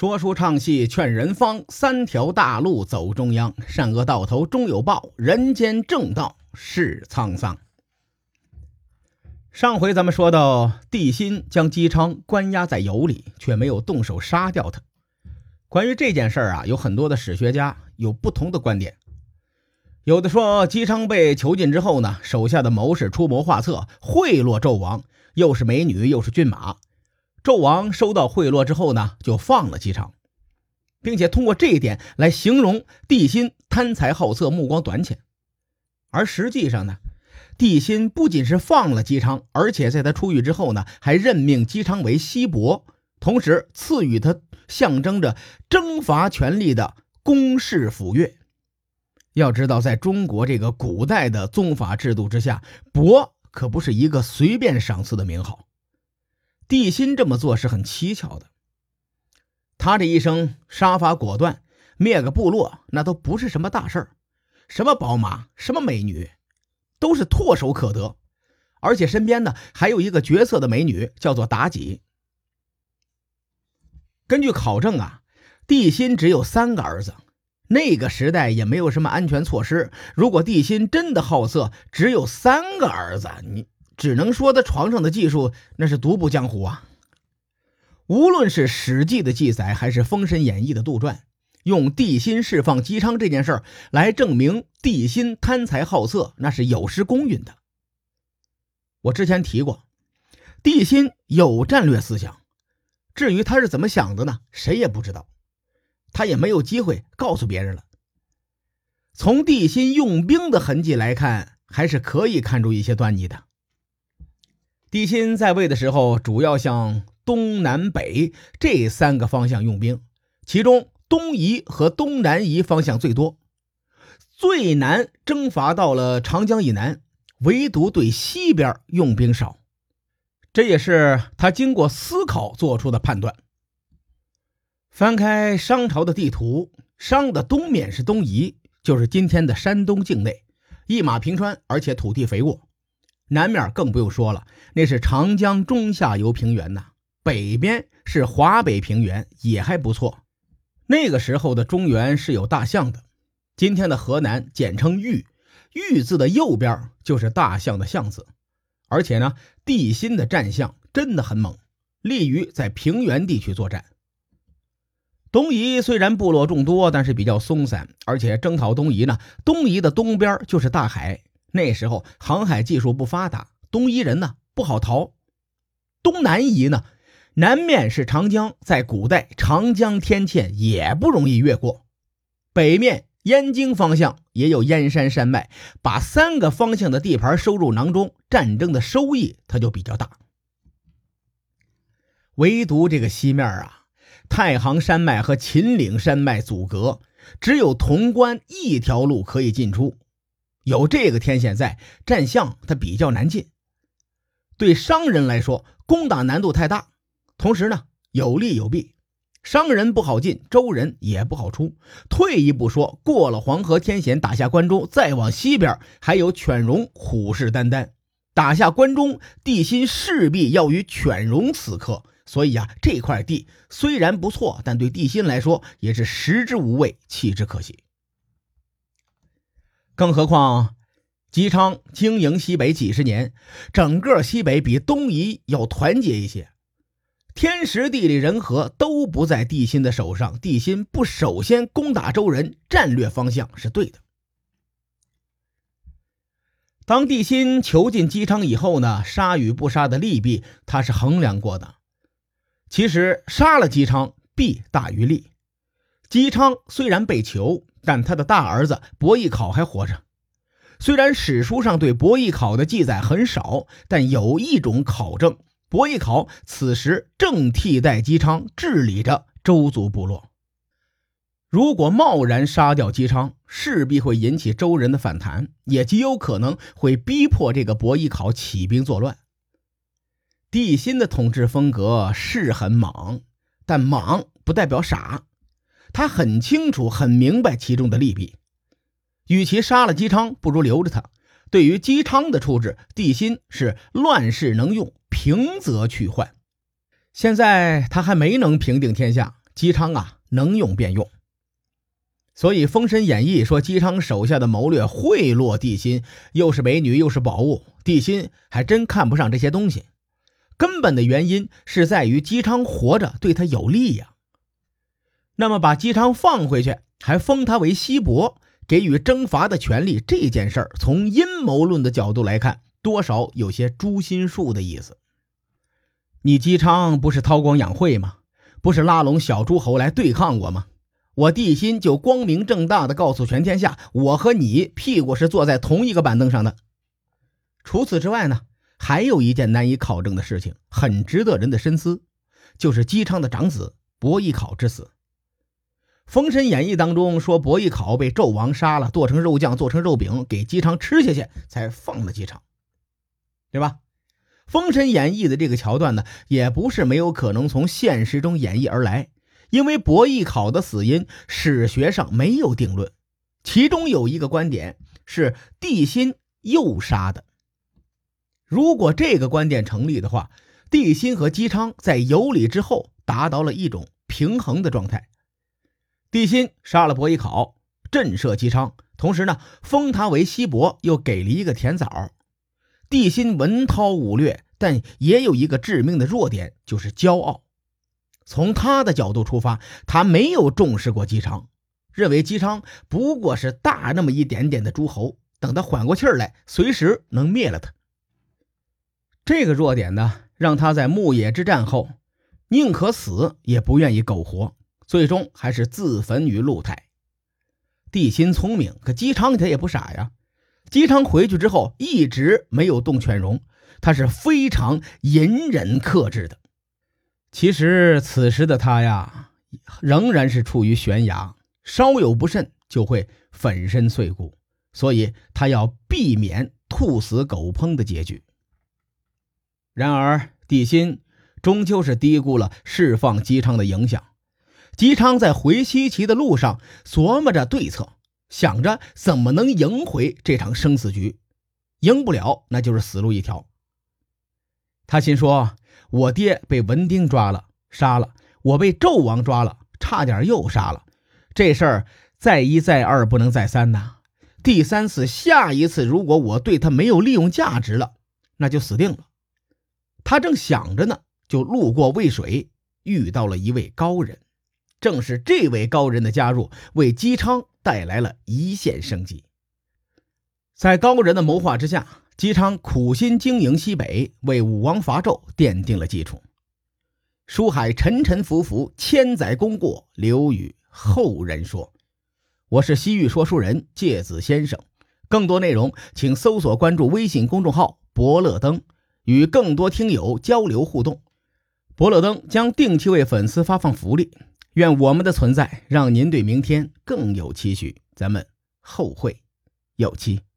说书唱戏劝人方，三条大路走中央，善恶到头终有报，人间正道是沧桑。上回咱们说到，帝辛将姬昌关押在油里，却没有动手杀掉他。关于这件事儿啊，有很多的史学家有不同的观点。有的说，姬昌被囚禁之后呢，手下的谋士出谋划策，贿赂纣王，又是美女又是骏马。纣王收到贿赂之后呢，就放了姬昌，并且通过这一点来形容帝辛贪财好色、目光短浅。而实际上呢，帝辛不仅是放了姬昌，而且在他出狱之后呢，还任命姬昌为西伯，同时赐予他象征着征伐权力的公室府钺。要知道，在中国这个古代的宗法制度之下，伯可不是一个随便赏赐的名号。帝辛这么做是很蹊跷的。他这一生杀伐果断，灭个部落那都不是什么大事儿，什么宝马，什么美女，都是唾手可得。而且身边呢还有一个绝色的美女，叫做妲己。根据考证啊，帝辛只有三个儿子。那个时代也没有什么安全措施，如果帝辛真的好色，只有三个儿子，你。只能说他床上的技术那是独步江湖啊！无论是《史记》的记载，还是《封神演义》的杜撰，用帝辛释放姬昌这件事儿来证明帝辛贪财好色，那是有失公允的。我之前提过，帝辛有战略思想，至于他是怎么想的呢？谁也不知道，他也没有机会告诉别人了。从帝辛用兵的痕迹来看，还是可以看出一些端倪的。帝辛在位的时候，主要向东南北这三个方向用兵，其中东夷和东南夷方向最多，最难征伐到了长江以南，唯独对西边用兵少，这也是他经过思考做出的判断。翻开商朝的地图，商的东面是东夷，就是今天的山东境内，一马平川，而且土地肥沃。南面更不用说了，那是长江中下游平原呐。北边是华北平原，也还不错。那个时候的中原是有大象的，今天的河南简称豫，豫字的右边就是大象的象字。而且呢，地心的战象真的很猛，利于在平原地区作战。东夷虽然部落众多，但是比较松散，而且征讨东夷呢，东夷的东边就是大海。那时候航海技术不发达，东夷人呢不好逃。东南夷呢，南面是长江，在古代长江天堑也不容易越过。北面燕京方向也有燕山山脉，把三个方向的地盘收入囊中，战争的收益它就比较大。唯独这个西面啊，太行山脉和秦岭山脉阻隔，只有潼关一条路可以进出。有这个天险在，战象它比较难进。对商人来说，攻打难度太大。同时呢，有利有弊。商人不好进，周人也不好出。退一步说，过了黄河天险，打下关中，再往西边还有犬戎虎视眈眈。打下关中，地心势必要与犬戎死磕。所以啊，这块地虽然不错，但对地心来说也是食之无味，弃之可惜。更何况，姬昌经营西北几十年，整个西北比东夷要团结一些。天时地利人和都不在帝辛的手上，帝辛不首先攻打周人，战略方向是对的。当帝辛囚禁姬昌以后呢，杀与不杀的利弊，他是衡量过的。其实杀了姬昌，弊大于利。姬昌虽然被囚。但他的大儿子伯邑考还活着。虽然史书上对伯邑考的记载很少，但有一种考证：伯邑考此时正替代姬昌治理着周族部落。如果贸然杀掉姬昌，势必会引起周人的反弹，也极有可能会逼迫这个伯邑考起兵作乱。帝辛的统治风格是很莽，但莽不代表傻。他很清楚、很明白其中的利弊，与其杀了姬昌，不如留着他。对于姬昌的处置，帝辛是乱世能用，平则去换。现在他还没能平定天下，姬昌啊能用便用。所以《封神演义》说姬昌手下的谋略贿赂帝辛，又是美女又是宝物，帝辛还真看不上这些东西。根本的原因是在于姬昌活着对他有利呀。那么把姬昌放回去，还封他为西伯，给予征伐的权利，这件事儿从阴谋论的角度来看，多少有些诛心术的意思。你姬昌不是韬光养晦吗？不是拉拢小诸侯来对抗我吗？我帝辛就光明正大的告诉全天下，我和你屁股是坐在同一个板凳上的。除此之外呢？还有一件难以考证的事情，很值得人的深思，就是姬昌的长子伯邑考之死。《封神演义》当中说，伯邑考被纣王杀了，剁成肉酱，做成肉饼，给姬昌吃下去，才放了姬昌，对吧？《封神演义》的这个桥段呢，也不是没有可能从现实中演绎而来，因为伯邑考的死因史学上没有定论，其中有一个观点是帝辛诱杀的。如果这个观点成立的话，帝辛和姬昌在有礼之后达到了一种平衡的状态。帝辛杀了伯邑考，震慑姬昌，同时呢封他为西伯，又给了一个甜枣。帝辛文韬武略，但也有一个致命的弱点，就是骄傲。从他的角度出发，他没有重视过姬昌，认为姬昌不过是大那么一点点的诸侯，等他缓过气儿来，随时能灭了他。这个弱点呢，让他在牧野之战后，宁可死也不愿意苟活，最终还是自焚于露台。帝辛聪明，可姬昌他也不傻呀。姬昌回去之后一直没有动犬戎，他是非常隐忍克制的。其实此时的他呀，仍然是处于悬崖，稍有不慎就会粉身碎骨，所以他要避免兔死狗烹的结局。然而，帝辛终究是低估了释放姬昌的影响。姬昌在回西岐的路上琢磨着对策，想着怎么能赢回这场生死局。赢不了，那就是死路一条。他心说：“我爹被文丁抓了，杀了；我被纣王抓了，差点又杀了。这事儿再一再二，不能再三呐。第三次，下一次，如果我对他没有利用价值了，那就死定了。”他正想着呢，就路过渭水，遇到了一位高人。正是这位高人的加入，为姬昌带来了一线生机。在高人的谋划之下，姬昌苦心经营西北，为武王伐纣奠定了基础。书海沉沉浮浮，千载功过留与后人说。我是西域说书人介子先生，更多内容请搜索关注微信公众号“伯乐灯”。与更多听友交流互动，伯乐灯将定期为粉丝发放福利。愿我们的存在让您对明天更有期许。咱们后会有期。